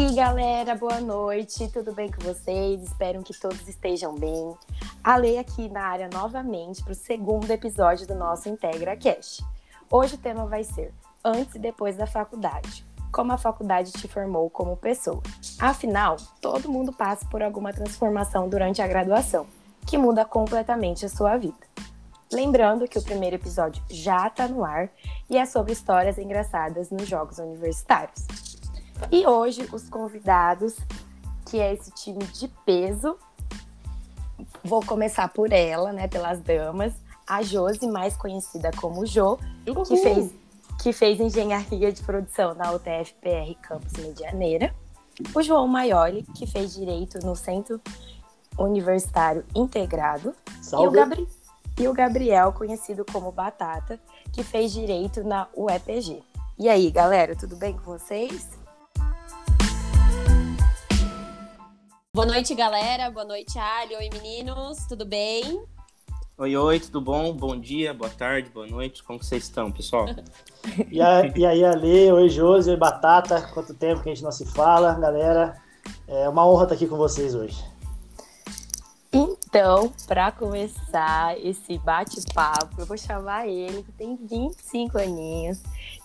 E galera, boa noite, tudo bem com vocês? Espero que todos estejam bem. A Lei aqui na área novamente para o segundo episódio do nosso Integra Cash. Hoje o tema vai ser Antes e Depois da Faculdade. Como a faculdade te formou como pessoa. Afinal, todo mundo passa por alguma transformação durante a graduação, que muda completamente a sua vida. Lembrando que o primeiro episódio já está no ar e é sobre histórias engraçadas nos Jogos Universitários. E hoje, os convidados, que é esse time de peso, vou começar por ela, né, pelas damas. A Josi, mais conhecida como Jo, que fez, que fez engenharia de produção na UTF-PR Campus Medianeira. O João Maioli, que fez direito no Centro Universitário Integrado. Salve. E o, Gabri e o Gabriel, conhecido como Batata, que fez direito na UEPG. E aí, galera, tudo bem com vocês? Boa noite, galera. Boa noite, Ali. Oi, meninos. Tudo bem? Oi, oi, tudo bom? Bom dia, boa tarde, boa noite. Como vocês estão, pessoal? E, a, e aí, Ale, oi, Josi, oi, Batata. Quanto tempo que a gente não se fala, galera. É uma honra estar aqui com vocês hoje. Então, para começar esse bate-papo, eu vou chamar ele, que tem 25 aninhos,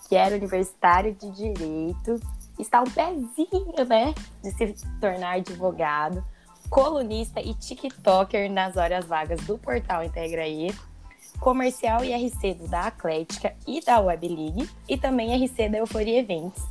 que era universitário de Direito, está um pezinho, né, de se tornar advogado, colunista e TikToker nas horas vagas do portal Integraí, comercial e RC da Atlética e da Web League, e também RC da Euforia Eventos.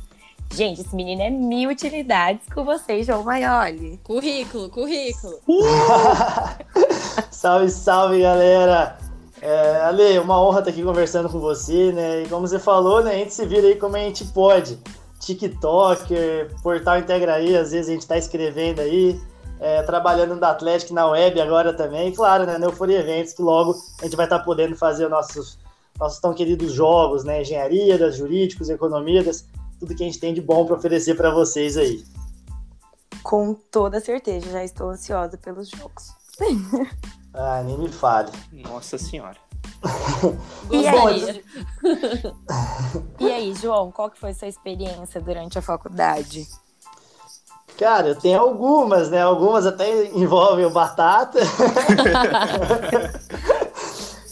Gente, esse menino é mil utilidades com vocês, João Maioli. Currículo, currículo. salve, salve, galera! É, Ale, uma honra estar aqui conversando com você, né? E como você falou, né, a gente se vira aí como a gente pode. TikToker, portal Integraí, às vezes a gente está escrevendo aí, é, trabalhando da Atlético na web agora também, e claro, né, Euforia Eventos, que logo a gente vai estar tá podendo fazer nossos, nossos tão queridos jogos, né, engenharia, das jurídicos, economia, das, tudo que a gente tem de bom para oferecer para vocês aí. Com toda certeza, já estou ansiosa pelos jogos. ah, nem me fale. Nossa senhora. E, aí? e aí, João, qual que foi sua experiência durante a faculdade? Cara, eu tenho algumas, né? Algumas até envolvem o batata.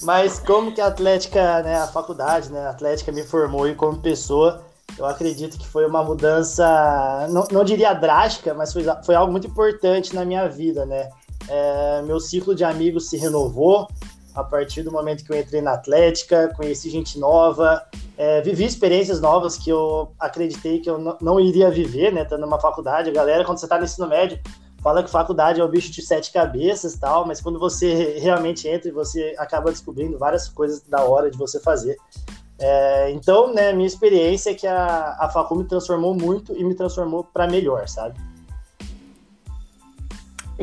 Mas como que a Atlética, né, a faculdade, né, a Atlética me formou e como pessoa, eu acredito que foi uma mudança, não, não diria drástica, mas foi, foi algo muito importante na minha vida, né? É, meu ciclo de amigos se renovou a partir do momento que eu entrei na Atlética, conheci gente nova, é, vivi experiências novas que eu acreditei que eu não, iria viver, né? Estando numa faculdade, a galera, quando você está no ensino médio, fala que faculdade é o bicho de sete cabeças tal, mas quando você realmente entra você acaba descobrindo várias coisas da hora de você fazer. É, então, né, minha experiência é que a, a Facu me transformou muito e me transformou para melhor, sabe?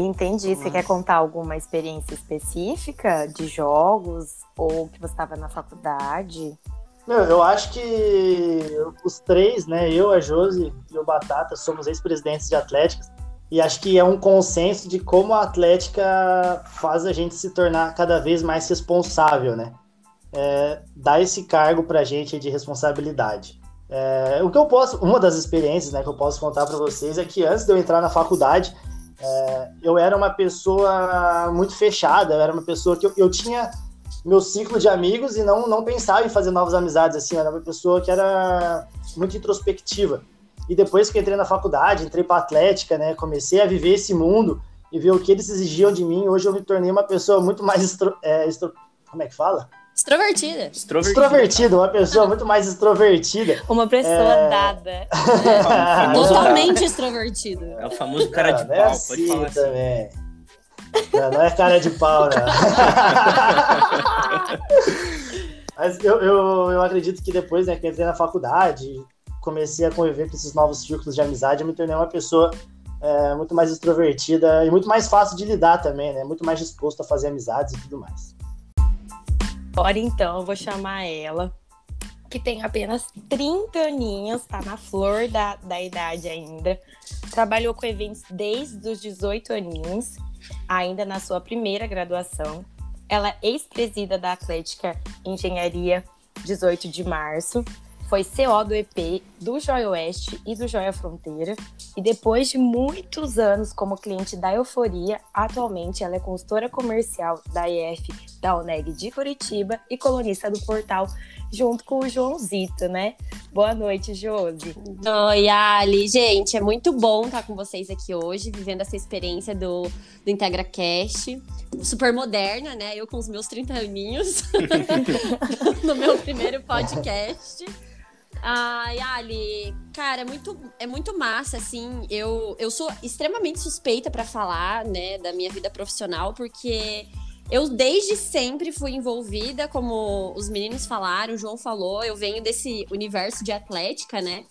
Entendi. Você quer contar alguma experiência específica de jogos ou que você estava na faculdade? Meu, eu acho que os três, né, eu, a Josi e o Batata, somos ex-presidentes de Atléticas e acho que é um consenso de como a Atlética faz a gente se tornar cada vez mais responsável, né? É, dá esse cargo pra gente de responsabilidade. É, o que eu posso, uma das experiências né, que eu posso contar para vocês é que antes de eu entrar na faculdade, é, eu era uma pessoa muito fechada, eu era uma pessoa que eu, eu, tinha meu ciclo de amigos e não, não pensava em fazer novas amizades, assim, eu era uma pessoa que era muito introspectiva. E depois que entrei na faculdade, entrei para Atlética, né, comecei a viver esse mundo e ver o que eles exigiam de mim, hoje eu me tornei uma pessoa muito mais, extro, é, extro, como é que fala? Extrovertida. Extrovertida. Extrovertida, uma pessoa muito mais extrovertida. Uma pessoa é... dada. É Totalmente extrovertida. É o famoso cara de não, pau, é assim pode falar assim. também. Não, não, é cara de pau, não. Mas eu, eu, eu acredito que depois né, que entrei na faculdade, comecei a conviver com esses novos círculos de amizade, eu me tornei uma pessoa é, muito mais extrovertida e muito mais fácil de lidar também, né? Muito mais disposto a fazer amizades e tudo mais. Agora então eu vou chamar ela, que tem apenas 30 aninhos, tá na flor da, da idade ainda. Trabalhou com eventos desde os 18 aninhos, ainda na sua primeira graduação. Ela é ex-presida da Atlética Engenharia 18 de março. foi CO do EP do Joia Oeste e do Joia Fronteira. E depois de muitos anos como cliente da Euforia, atualmente ela é consultora comercial da EF da ONEG de Curitiba e colunista do portal junto com o Joãozito, né? Boa noite, Josi. Oi, Ali. Gente, é muito bom estar com vocês aqui hoje, vivendo essa experiência do, do IntegraCast. Super moderna, né? Eu com os meus 30 aninhos no meu primeiro podcast. Ai, Ali, cara, é muito, é muito massa, assim. Eu, eu sou extremamente suspeita para falar, né, da minha vida profissional, porque eu desde sempre fui envolvida, como os meninos falaram, o João falou, eu venho desse universo de atlética, né?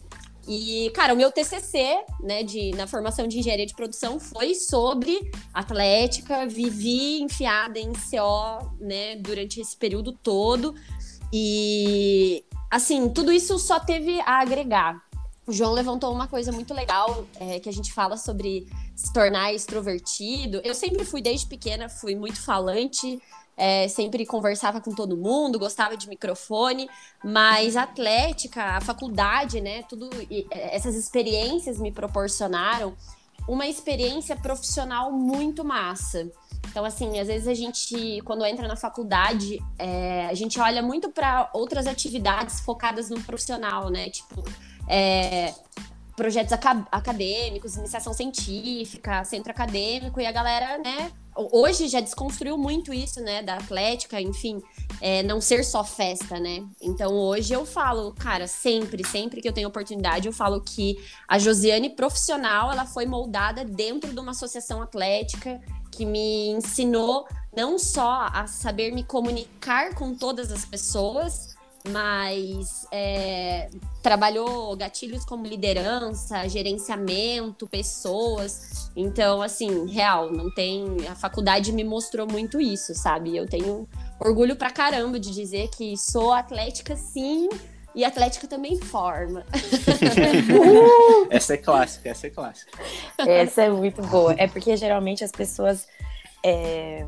E, cara, o meu TCC, né, de, na formação de engenharia de produção foi sobre atlética, vivi enfiada em CO, né, durante esse período todo. E, assim, tudo isso só teve a agregar. O João levantou uma coisa muito legal, é, que a gente fala sobre se tornar extrovertido. Eu sempre fui, desde pequena, fui muito falante, é, sempre conversava com todo mundo, gostava de microfone, mas a atlética, a faculdade, né, tudo é, essas experiências me proporcionaram uma experiência profissional muito massa. Então, assim, às vezes a gente, quando entra na faculdade, é, a gente olha muito para outras atividades focadas no profissional, né? Tipo, é, projetos acadêmicos, iniciação científica, centro acadêmico, e a galera, né, hoje já desconstruiu muito isso, né, da atlética, enfim, é, não ser só festa, né? Então hoje eu falo, cara, sempre, sempre que eu tenho oportunidade, eu falo que a Josiane profissional, ela foi moldada dentro de uma associação atlética que me ensinou não só a saber me comunicar com todas as pessoas, mas é, trabalhou gatilhos como liderança, gerenciamento, pessoas. Então, assim, real, não tem. A faculdade me mostrou muito isso, sabe? Eu tenho orgulho pra caramba de dizer que sou atlética, sim. E atlética também forma. essa é clássica, essa é clássica. Essa é muito boa. É porque geralmente as pessoas. É,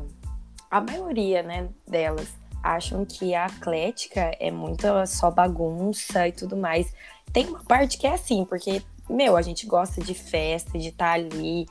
a maioria, né, delas acham que a atlética é muito só bagunça e tudo mais. Tem uma parte que é assim, porque, meu, a gente gosta de festa, de estar tá ali,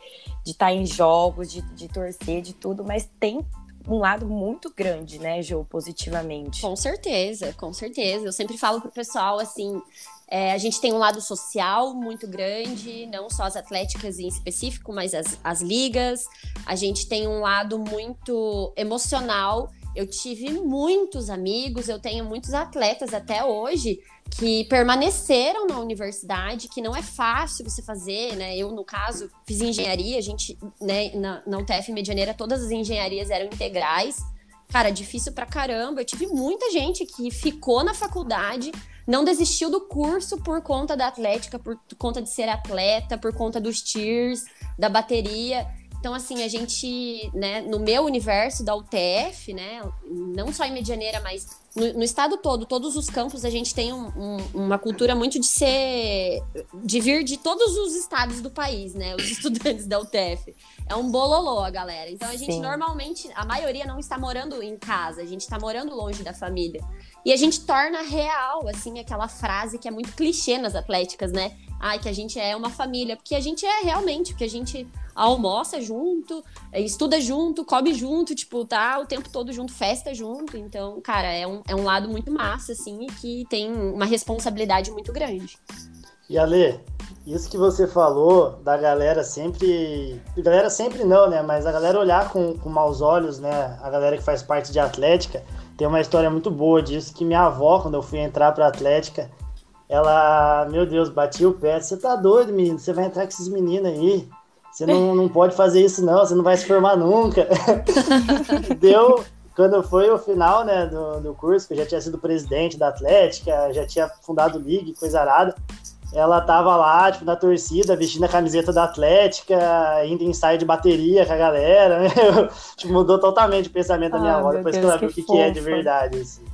de estar tá em jogos, de, de torcer, de tudo, mas tem um lado muito grande, né, Jo, positivamente. Com certeza, com certeza. Eu sempre falo pro pessoal assim. É, a gente tem um lado social muito grande, não só as atléticas em específico, mas as, as ligas. A gente tem um lado muito emocional eu tive muitos amigos, eu tenho muitos atletas até hoje que permaneceram na universidade, que não é fácil você fazer, né? Eu, no caso, fiz engenharia, a gente, né, na, na UTF Medianeira, todas as engenharias eram integrais. Cara, difícil pra caramba. Eu tive muita gente que ficou na faculdade, não desistiu do curso por conta da atlética, por conta de ser atleta, por conta dos tiers, da bateria. Então, assim, a gente, né, no meu universo da UTF, né, não só em Medianeira, mas no, no estado todo, todos os campos, a gente tem um, um, uma cultura muito de ser, de vir de todos os estados do país, né, os estudantes da UTF. É um bololô a galera. Então, a gente Sim. normalmente, a maioria não está morando em casa, a gente está morando longe da família. E a gente torna real, assim, aquela frase que é muito clichê nas atléticas, né? Ai, que a gente é uma família. Porque a gente é realmente, porque a gente almoça junto, estuda junto, come junto, tipo, tá o tempo todo junto, festa junto. Então, cara, é um, é um lado muito massa, assim, e que tem uma responsabilidade muito grande. E Ale, isso que você falou da galera sempre. Galera sempre não, né? Mas a galera olhar com, com maus olhos, né? A galera que faz parte de Atlética. Tem uma história muito boa disso que minha avó, quando eu fui entrar pra Atlética, ela, meu Deus, batia o pé. Você tá doido, menino? Você vai entrar com esses meninos aí. Você não, não pode fazer isso, não, você não vai se formar nunca. Deu, quando foi o final né, do, do curso, que eu já tinha sido presidente da Atlética, já tinha fundado Liga, coisa arada. Ela tava lá, tipo, na torcida, vestindo a camiseta da Atlética, indo em ensaio de bateria com a galera. Né? tipo, mudou totalmente o pensamento da minha avó, depois que ela viu o que, que, é de verdade. Assim.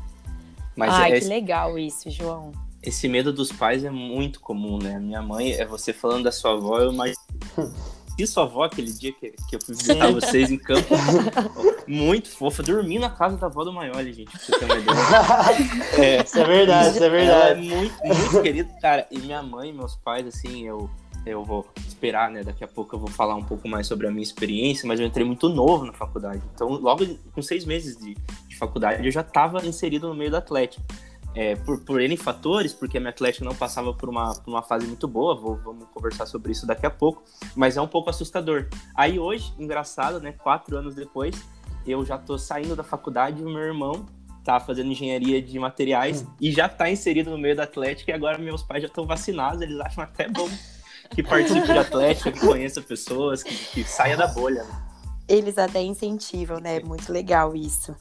Mas Ai, esse, que legal isso, João. Esse medo dos pais é muito comum, né? Minha mãe, é você falando da sua avó, eu imagino conheci sua avó aquele dia que, que eu fui visitar vocês em campo. Muito fofa. Dormi na casa da avó do Maioli, gente, pra você ter uma ideia. É, isso é verdade, isso é verdade. É muito, muito querido, cara. E minha mãe, meus pais, assim, eu, eu vou esperar, né? Daqui a pouco eu vou falar um pouco mais sobre a minha experiência, mas eu entrei muito novo na faculdade. Então, logo com seis meses de, de faculdade, eu já estava inserido no meio do Atlético. É, por, por N fatores, porque a minha Atlético não passava por uma, por uma fase muito boa, vou, vamos conversar sobre isso daqui a pouco, mas é um pouco assustador. Aí hoje, engraçado, né? Quatro anos depois, eu já tô saindo da faculdade e o meu irmão tá fazendo engenharia de materiais hum. e já tá inserido no meio da Atlético e agora meus pais já estão vacinados, eles acham até bom que participe de Atlético, que conheça pessoas, que, que saia da bolha. Né? Eles até incentivam, né? Muito legal isso.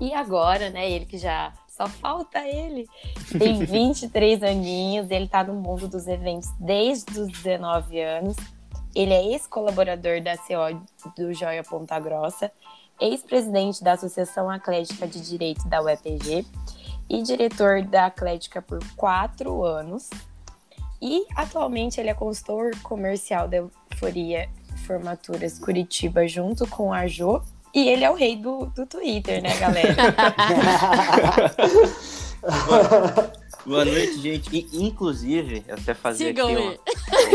E agora, né, ele que já só falta ele. Tem 23 aninhos, ele tá no mundo dos eventos desde os 19 anos. Ele é ex-colaborador da CO do Joia Ponta Grossa, ex-presidente da Associação Atlética de Direito da UEPG e diretor da Atlética por quatro anos. E atualmente ele é consultor comercial da Euforia Formaturas Curitiba junto com a Jo. E ele é o rei do, do Twitter, né, galera? Boa noite, gente. Inclusive, eu até fazer aqui uma,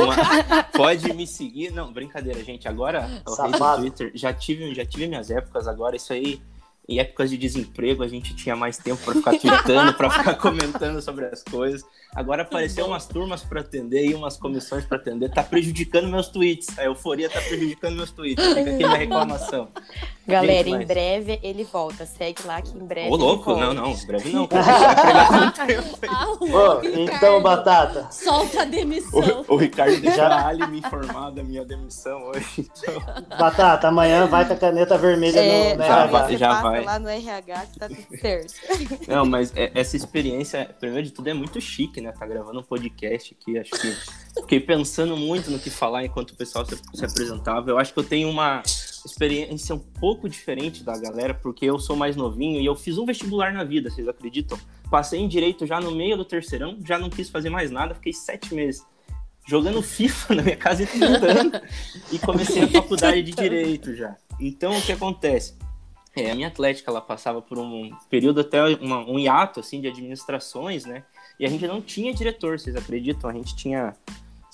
uma, Pode me seguir. Não, brincadeira, gente. Agora, o rei do Twitter, já tive, já tive minhas épocas, agora isso aí em épocas de desemprego a gente tinha mais tempo para ficar tweetando, para ficar comentando sobre as coisas. Agora apareceu umas turmas para atender e umas comissões para atender, tá prejudicando meus tweets. A euforia tá prejudicando meus tweets. Fica aqui minha reclamação. Galera, gente, mas... em breve ele volta. Segue lá que em breve. Ô, louco, não, não, em breve não. ah, então, Batata. Solta a demissão. O, o Ricardo a Ali me informar da minha demissão hoje. Então... Batata, amanhã vai com a caneta vermelha é, no, já, vai, já vai. lá no RH que tá tudo certo. Não, mas é, essa experiência, primeiro de tudo, é muito chique, né? Tá gravando um podcast aqui, acho que fiquei pensando muito no que falar enquanto o pessoal se, se apresentava. Eu acho que eu tenho uma experiência um pouco diferente da galera, porque eu sou mais novinho e eu fiz um vestibular na vida, vocês acreditam? Passei em direito já no meio do terceirão, já não quis fazer mais nada, fiquei sete meses jogando FIFA na minha casa e estudando. e comecei a faculdade de direito já. Então o que acontece? É, a minha atlética ela passava por um período até uma, um hiato assim de administrações, né? E a gente não tinha diretor, vocês acreditam? A gente tinha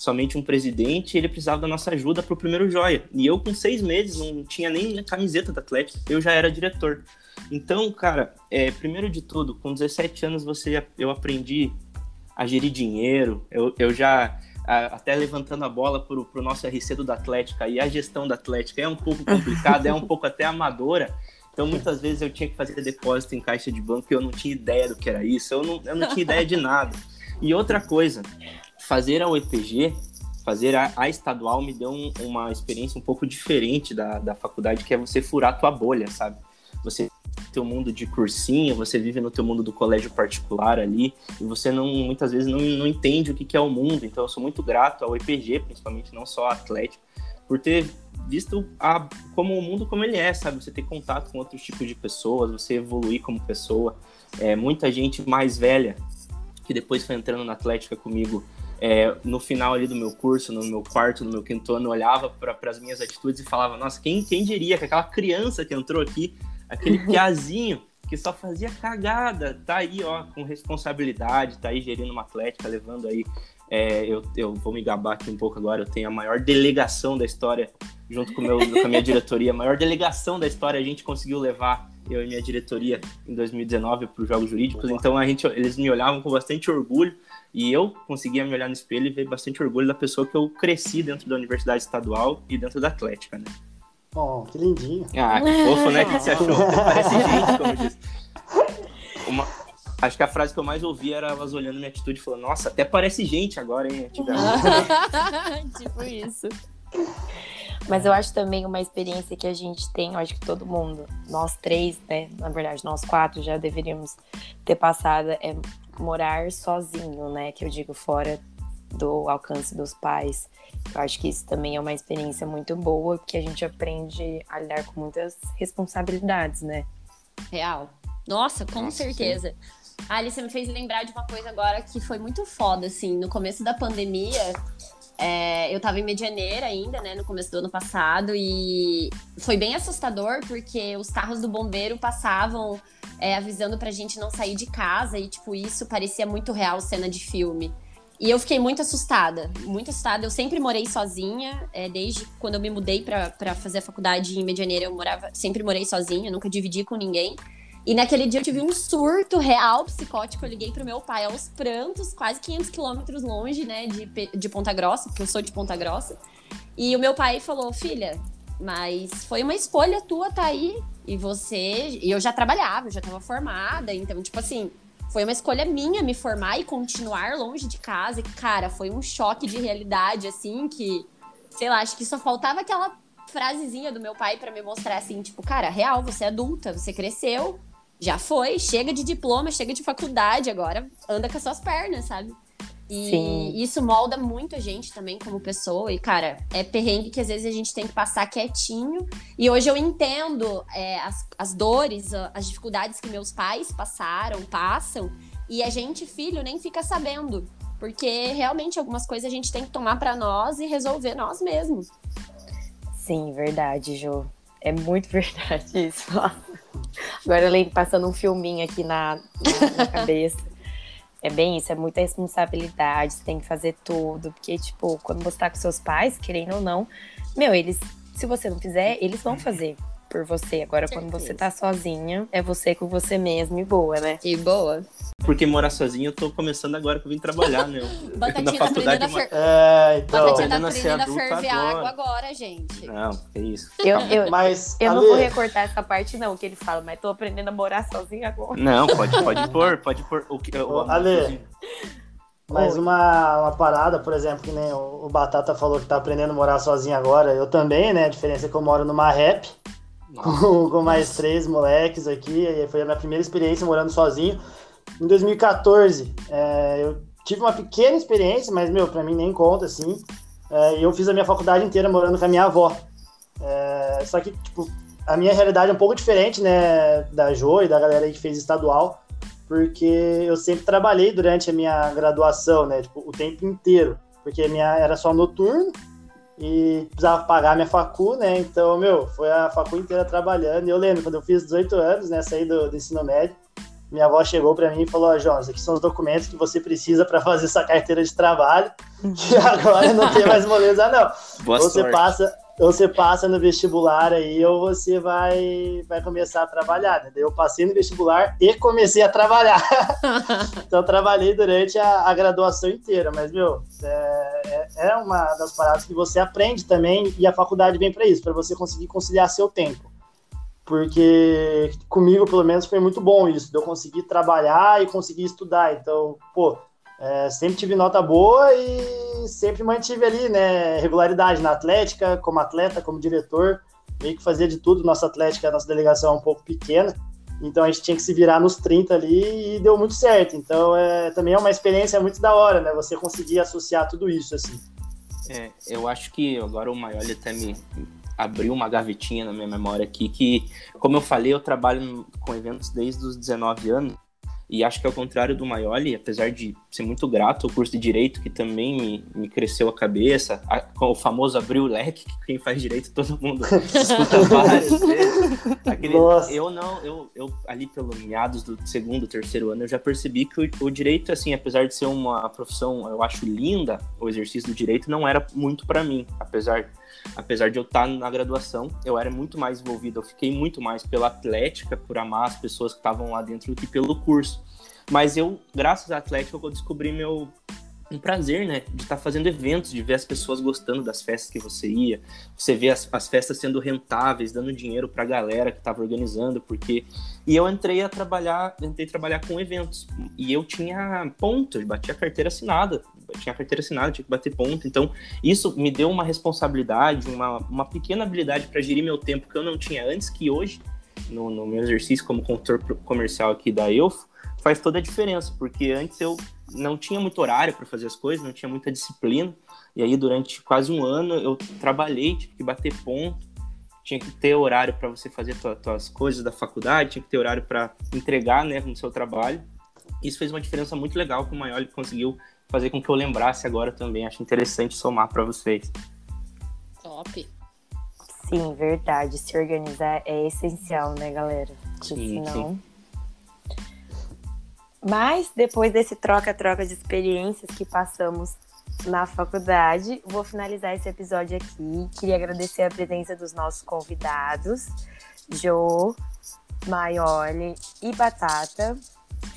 somente um presidente ele precisava da nossa ajuda para o primeiro joia. E eu, com seis meses, não tinha nem a camiseta da Atlético, eu já era diretor. Então, cara, é, primeiro de tudo, com 17 anos você, eu aprendi a gerir dinheiro, eu, eu já até levantando a bola para o nosso RC do Atlética e a gestão da Atlética é um pouco complicada, é um pouco até amadora. Então, muitas vezes eu tinha que fazer depósito em caixa de banco e eu não tinha ideia do que era isso, eu não, eu não tinha ideia de nada. E outra coisa, fazer a UEPG, fazer a, a estadual me deu um, uma experiência um pouco diferente da, da faculdade, que é você furar a tua bolha, sabe? Você teu mundo de cursinho, você vive no teu mundo do colégio particular ali, e você não muitas vezes não, não entende o que, que é o mundo. Então eu sou muito grato ao EPG, principalmente, não só ao Atlético, por ter visto a, como o mundo como ele é, sabe? Você ter contato com outros tipos de pessoas, você evoluir como pessoa. É, muita gente mais velha que depois foi entrando na Atlética comigo é, no final ali do meu curso, no meu quarto, no meu quinto ano, olhava para as minhas atitudes e falava: Nossa, quem, quem diria que aquela criança que entrou aqui, aquele piazinho que só fazia cagada, tá aí, ó, com responsabilidade, tá aí gerindo uma atlética, levando aí. É, eu, eu vou me gabar aqui um pouco agora, eu tenho a maior delegação da história, junto com, meu, com a minha diretoria, a maior delegação da história a gente conseguiu levar eu e minha diretoria em 2019 para os Jogos Jurídicos. Então a gente, eles me olhavam com bastante orgulho e eu conseguia me olhar no espelho e ver bastante orgulho da pessoa que eu cresci dentro da Universidade Estadual e dentro da Atlética, né? Oh, que lindinho. Ah, que fofo, né? O que você achou? Parece gente, como eu disse. Uma, acho que a frase que eu mais ouvi era elas olhando minha atitude e falando, nossa, até parece gente agora, hein? tipo isso. Mas eu acho também uma experiência que a gente tem, eu acho que todo mundo, nós três, né? Na verdade, nós quatro já deveríamos ter passado, é morar sozinho, né? Que eu digo fora do alcance dos pais. Eu acho que isso também é uma experiência muito boa, porque a gente aprende a lidar com muitas responsabilidades, né? Real. Nossa, com Nossa, certeza. Sim. Ali, você me fez lembrar de uma coisa agora que foi muito foda, assim. No começo da pandemia, é, eu tava em Medianeira ainda, né, no começo do ano passado, e foi bem assustador, porque os carros do bombeiro passavam é, avisando pra gente não sair de casa, e, tipo, isso parecia muito real, cena de filme. E eu fiquei muito assustada, muito assustada. Eu sempre morei sozinha, é, desde quando eu me mudei para fazer a faculdade em Medianeira, eu morava, sempre morei sozinha, nunca dividi com ninguém. E naquele dia eu tive um surto real psicótico. Eu liguei pro meu pai aos prantos, quase 500 quilômetros longe, né, de, de Ponta Grossa, porque eu sou de Ponta Grossa. E o meu pai falou: Filha, mas foi uma escolha tua tá aí. E você. E eu já trabalhava, eu já tava formada. Então, tipo assim, foi uma escolha minha me formar e continuar longe de casa. E, cara, foi um choque de realidade, assim, que. Sei lá, acho que só faltava aquela frasezinha do meu pai para me mostrar assim, tipo, cara, real, você é adulta, você cresceu, já foi, chega de diploma, chega de faculdade, agora anda com as suas pernas, sabe? E Sim. isso molda muito a gente também como pessoa. E, cara, é perrengue que às vezes a gente tem que passar quietinho. E hoje eu entendo é, as, as dores, as dificuldades que meus pais passaram, passam. E a gente, filho, nem fica sabendo. Porque realmente algumas coisas a gente tem que tomar para nós e resolver nós mesmos. Sim, verdade, Jo. É muito verdade isso. Agora eu lembro passando um filminho aqui na, na, na cabeça. É bem isso, é muita responsabilidade, você tem que fazer tudo. Porque, tipo, quando você tá com seus pais, querendo ou não, meu, eles, se você não fizer, eles vão fazer por você. Agora, quando você tá sozinha, é você com você mesmo e boa, né? E boa. Porque morar sozinho, eu tô começando agora que eu vim trabalhar, né? Batatinha na faculdade. Fer... É, então. Batatinha tá aprendendo a ferver água agora, gente. Não, é isso. Eu, eu, mas, eu não vou recortar essa parte, não, que ele fala, mas tô aprendendo a morar sozinho agora. Não, pode, pode pôr, pode pôr. O que, o, Ale, mas uma, uma parada, por exemplo, que nem o, o Batata falou que tá aprendendo a morar sozinho agora, eu também, né? A diferença é que eu moro numa rap com, mais três moleques aqui, foi a minha primeira experiência morando sozinho. Em 2014, é, eu tive uma pequena experiência, mas, meu, pra mim nem conta, assim. É, eu fiz a minha faculdade inteira morando com a minha avó. É, só que, tipo, a minha realidade é um pouco diferente, né, da Jo e da galera aí que fez estadual, porque eu sempre trabalhei durante a minha graduação, né, tipo, o tempo inteiro, porque minha era só noturno e precisava pagar minha facu, né, então, meu, foi a facu inteira trabalhando, e eu lembro, quando eu fiz 18 anos, né, saí do, do ensino médio, minha avó chegou para mim e falou: Ó, oh, Jonas, aqui são os documentos que você precisa para fazer essa carteira de trabalho, que agora não tem mais moleza, não. Boa você sorte. passa, você passa no vestibular aí ou você vai, vai começar a trabalhar. Né? Eu passei no vestibular e comecei a trabalhar. então, trabalhei durante a, a, graduação inteira. Mas, meu, é, é, é uma das paradas que você aprende também e a faculdade vem para isso, para você conseguir conciliar seu tempo porque comigo, pelo menos, foi muito bom isso, de eu conseguir trabalhar e conseguir estudar. Então, pô, é, sempre tive nota boa e sempre mantive ali, né, regularidade na atlética, como atleta, como diretor, meio que fazia de tudo. Nossa atlética, nossa delegação é um pouco pequena, então a gente tinha que se virar nos 30 ali e deu muito certo. Então, é, também é uma experiência muito da hora, né, você conseguir associar tudo isso, assim. É, eu acho que agora o Maior até me, abriu uma gavetinha na minha memória aqui que, como eu falei, eu trabalho com eventos desde os 19 anos. E acho que ao contrário do Maioli, apesar de ser muito grato ao curso de Direito, que também me, me cresceu a cabeça, a, o famoso abriu o leque, que quem faz Direito todo mundo escuta várias vezes. Aquele, eu não, eu, eu ali pelo meados do segundo, terceiro ano, eu já percebi que o, o Direito, assim, apesar de ser uma profissão, eu acho linda, o exercício do Direito não era muito para mim, apesar apesar de eu estar na graduação, eu era muito mais envolvido, eu fiquei muito mais pela atlética, por amar as pessoas que estavam lá dentro do que pelo curso. Mas eu, graças à atlética, eu descobri meu um prazer, né, de estar fazendo eventos, de ver as pessoas gostando das festas que você ia, você vê as, as festas sendo rentáveis, dando dinheiro para a galera que estava organizando, porque e eu entrei a trabalhar, entrei a trabalhar com eventos e eu tinha pontos, batia a carteira assinada, tinha a carteira assinada, tinha que bater ponto. Então, isso me deu uma responsabilidade, uma, uma pequena habilidade para gerir meu tempo que eu não tinha antes, que hoje, no, no meu exercício como consultor comercial aqui da EUFO, faz toda a diferença, porque antes eu não tinha muito horário para fazer as coisas, não tinha muita disciplina, e aí durante quase um ano eu trabalhei, tive que bater ponto, tinha que ter horário para você fazer suas coisas da faculdade, tinha que ter horário para entregar né, no seu trabalho. isso fez uma diferença muito legal que o Maioli conseguiu fazer com que eu lembrasse agora também. Acho interessante somar para vocês. Top. Sim, verdade. Se organizar é essencial, né, galera? Porque Sim, senão... Mas depois desse troca-troca de experiências que passamos na faculdade, vou finalizar esse episódio aqui. Queria agradecer a presença dos nossos convidados, Jo, Maioli e Batata.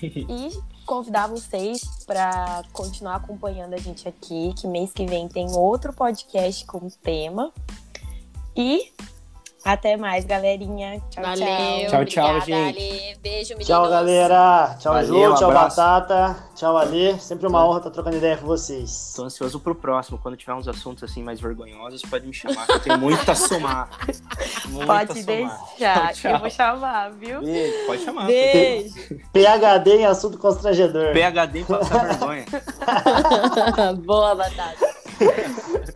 E convidar vocês para continuar acompanhando a gente aqui, que mês que vem tem outro podcast com tema. E até mais, galerinha. Tchau, Valeu. Tchau, tchau, obrigada, gente. Ale. Beijo, meninos. Tchau, galera. Tchau, Valeu, Ju. Tchau, abraço. Batata. Tchau, Ale. Sempre uma honra estar trocando ideia com vocês. Tô ansioso pro próximo. Quando tiver uns assuntos assim mais vergonhosos, pode me chamar, que eu tenho muito a somar. Muito a Pode somar. deixar, Tchau, eu vou chamar, viu? Beijo, pode chamar. Beijo. PHD em assunto constrangedor. PHD em passar vergonha. Boa, batata.